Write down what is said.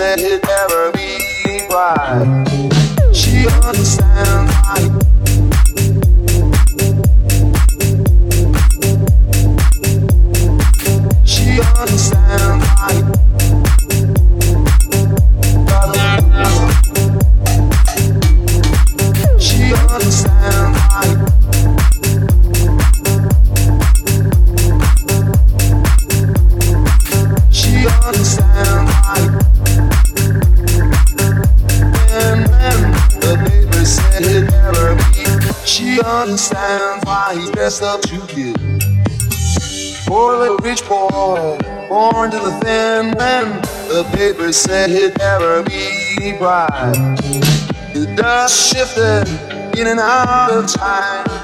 said said he'd never be bride. The dust shifted in and out of time.